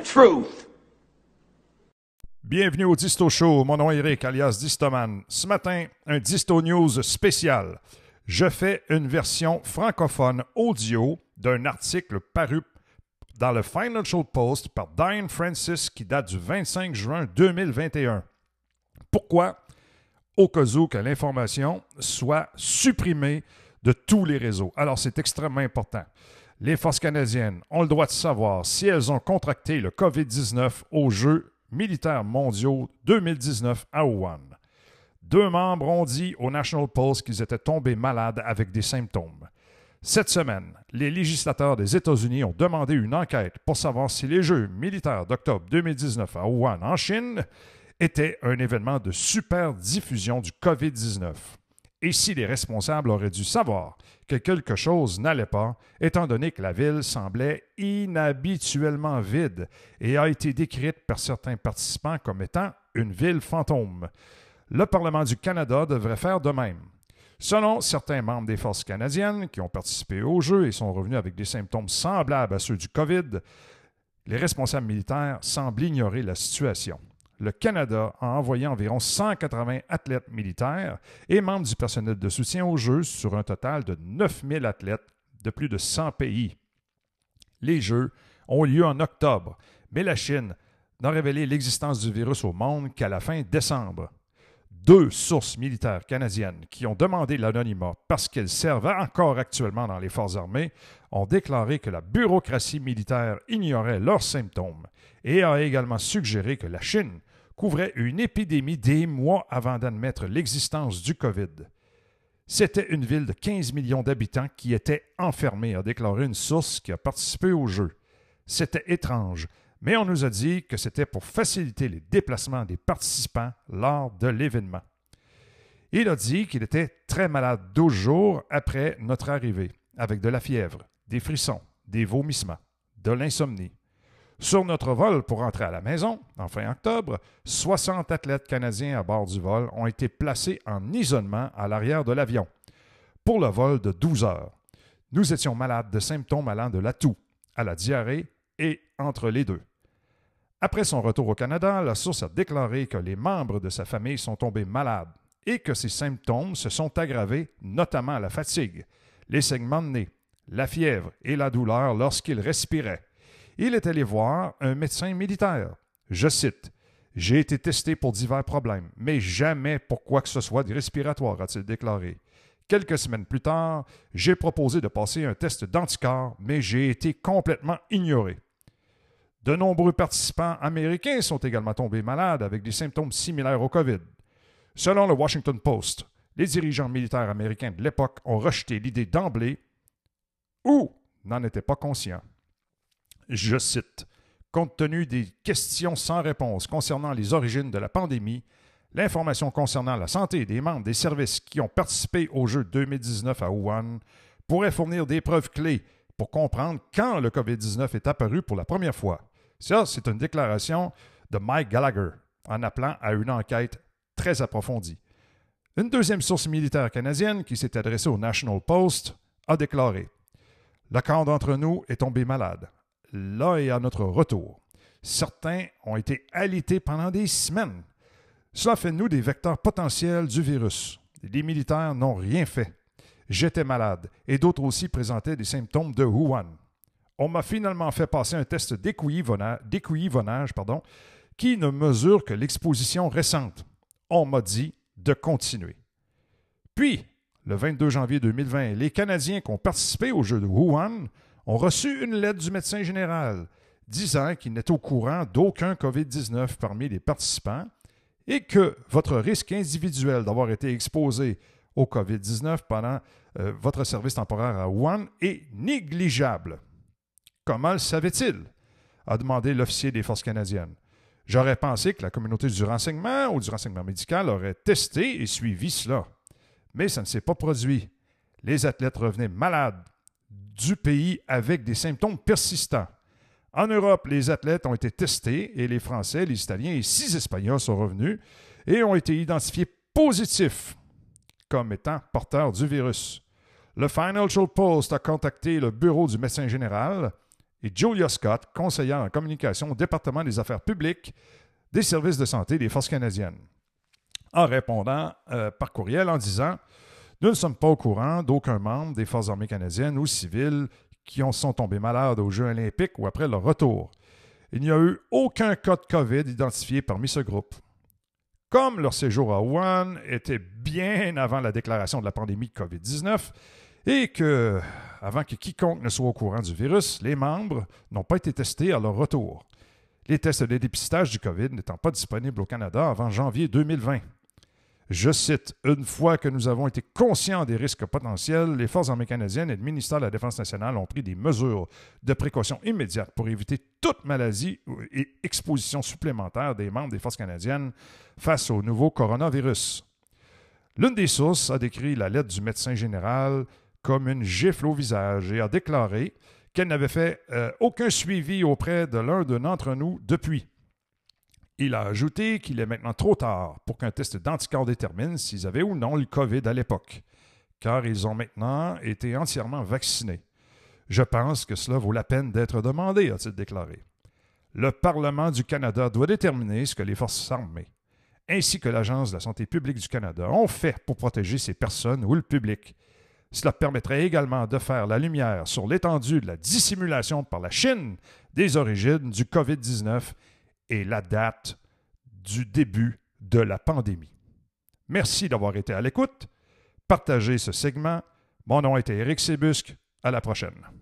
truth. Bienvenue au Disto Show. Mon nom est Eric, alias Distoman. Ce matin, un Disto News spécial. Je fais une version francophone audio d'un article paru dans le Financial Post par Diane Francis qui date du 25 juin 2021. Pourquoi? Au cas où que l'information soit supprimée de tous les réseaux. Alors, c'est extrêmement important. Les forces canadiennes ont le droit de savoir si elles ont contracté le COVID-19 aux Jeux militaires mondiaux 2019 à Wuhan. Deux membres ont dit au National Post qu'ils étaient tombés malades avec des symptômes. Cette semaine, les législateurs des États-Unis ont demandé une enquête pour savoir si les Jeux militaires d'octobre 2019 à Wuhan, en Chine, étaient un événement de super diffusion du COVID-19. Et si les responsables auraient dû savoir que quelque chose n'allait pas, étant donné que la ville semblait inhabituellement vide et a été décrite par certains participants comme étant une ville fantôme. Le Parlement du Canada devrait faire de même. Selon certains membres des forces canadiennes qui ont participé au jeu et sont revenus avec des symptômes semblables à ceux du COVID, les responsables militaires semblent ignorer la situation. Le Canada a envoyé environ 180 athlètes militaires et membres du personnel de soutien aux Jeux sur un total de 9000 athlètes de plus de 100 pays. Les Jeux ont lieu en octobre, mais la Chine n'a révélé l'existence du virus au monde qu'à la fin décembre deux sources militaires canadiennes qui ont demandé l'anonymat parce qu'elles servent encore actuellement dans les forces armées ont déclaré que la bureaucratie militaire ignorait leurs symptômes et a également suggéré que la Chine couvrait une épidémie des mois avant d'admettre l'existence du COVID. C'était une ville de 15 millions d'habitants qui était enfermée, a déclaré une source qui a participé au jeu. C'était étrange, mais on nous a dit que c'était pour faciliter les déplacements des participants lors de l'événement. Il a dit qu'il était très malade 12 jours après notre arrivée, avec de la fièvre, des frissons, des vomissements, de l'insomnie. Sur notre vol pour rentrer à la maison, en fin octobre, 60 athlètes canadiens à bord du vol ont été placés en isolement à l'arrière de l'avion pour le vol de 12 heures. Nous étions malades de symptômes allant de la toux à la diarrhée et entre les deux. Après son retour au Canada, la source a déclaré que les membres de sa famille sont tombés malades et que ces symptômes se sont aggravés, notamment la fatigue, les saignements de nez, la fièvre et la douleur lorsqu'il respirait. Il est allé voir un médecin militaire. Je cite J'ai été testé pour divers problèmes, mais jamais pour quoi que ce soit de respiratoire, a-t-il déclaré. Quelques semaines plus tard, j'ai proposé de passer un test d'anticorps, mais j'ai été complètement ignoré. De nombreux participants américains sont également tombés malades avec des symptômes similaires au COVID. Selon le Washington Post, les dirigeants militaires américains de l'époque ont rejeté l'idée d'emblée ou n'en étaient pas conscients. Je cite Compte tenu des questions sans réponse concernant les origines de la pandémie, l'information concernant la santé des membres des services qui ont participé au jeu 2019 à Wuhan pourrait fournir des preuves clés pour comprendre quand le COVID-19 est apparu pour la première fois. Ça, c'est une déclaration de Mike Gallagher en appelant à une enquête très approfondie. Une deuxième source militaire canadienne qui s'est adressée au National Post a déclaré quart d'entre nous est tombé malade. Là est à notre retour. Certains ont été alités pendant des semaines. Cela fait nous des vecteurs potentiels du virus. Les militaires n'ont rien fait. J'étais malade et d'autres aussi présentaient des symptômes de Wuhan on m'a finalement fait passer un test d'écouillivonnage qui ne mesure que l'exposition récente. On m'a dit de continuer. Puis, le 22 janvier 2020, les Canadiens qui ont participé au jeu de Wuhan ont reçu une lettre du médecin général disant qu'ils n'étaient au courant d'aucun COVID-19 parmi les participants et que votre risque individuel d'avoir été exposé au COVID-19 pendant euh, votre service temporaire à Wuhan est négligeable. Comment le savait-il? a demandé l'officier des forces canadiennes. J'aurais pensé que la communauté du renseignement ou du renseignement médical aurait testé et suivi cela. Mais ça ne s'est pas produit. Les athlètes revenaient malades du pays avec des symptômes persistants. En Europe, les athlètes ont été testés et les Français, les Italiens et six Espagnols sont revenus et ont été identifiés positifs comme étant porteurs du virus. Le Financial Post a contacté le bureau du médecin général et Julia Scott, conseillère en communication au département des affaires publiques des services de santé des forces canadiennes, en répondant euh, par courriel en disant Nous ne sommes pas au courant d'aucun membre des forces armées canadiennes ou civiles qui ont, sont tombés malades aux Jeux olympiques ou après leur retour. Il n'y a eu aucun cas de COVID identifié parmi ce groupe. Comme leur séjour à Wuhan était bien avant la déclaration de la pandémie de COVID-19 et que, avant que quiconque ne soit au courant du virus, les membres n'ont pas été testés à leur retour les tests de dépistage du COVID n'étant pas disponibles au Canada avant janvier 2020. Je cite, Une fois que nous avons été conscients des risques potentiels, les Forces armées canadiennes et le ministère de la Défense nationale ont pris des mesures de précaution immédiates pour éviter toute maladie et exposition supplémentaire des membres des Forces canadiennes face au nouveau coronavirus. L'une des sources a décrit la lettre du médecin général comme une gifle au visage et a déclaré qu'elle n'avait fait euh, aucun suivi auprès de l'un d'entre nous depuis. Il a ajouté qu'il est maintenant trop tard pour qu'un test d'anticorps détermine s'ils avaient ou non le COVID à l'époque, car ils ont maintenant été entièrement vaccinés. Je pense que cela vaut la peine d'être demandé, a-t-il déclaré. Le Parlement du Canada doit déterminer ce que les forces armées, ainsi que l'Agence de la santé publique du Canada, ont fait pour protéger ces personnes ou le public cela permettrait également de faire la lumière sur l'étendue de la dissimulation par la Chine des origines du COVID-19 et la date du début de la pandémie. Merci d'avoir été à l'écoute. Partagez ce segment. Mon nom était Éric Sébusque. À la prochaine.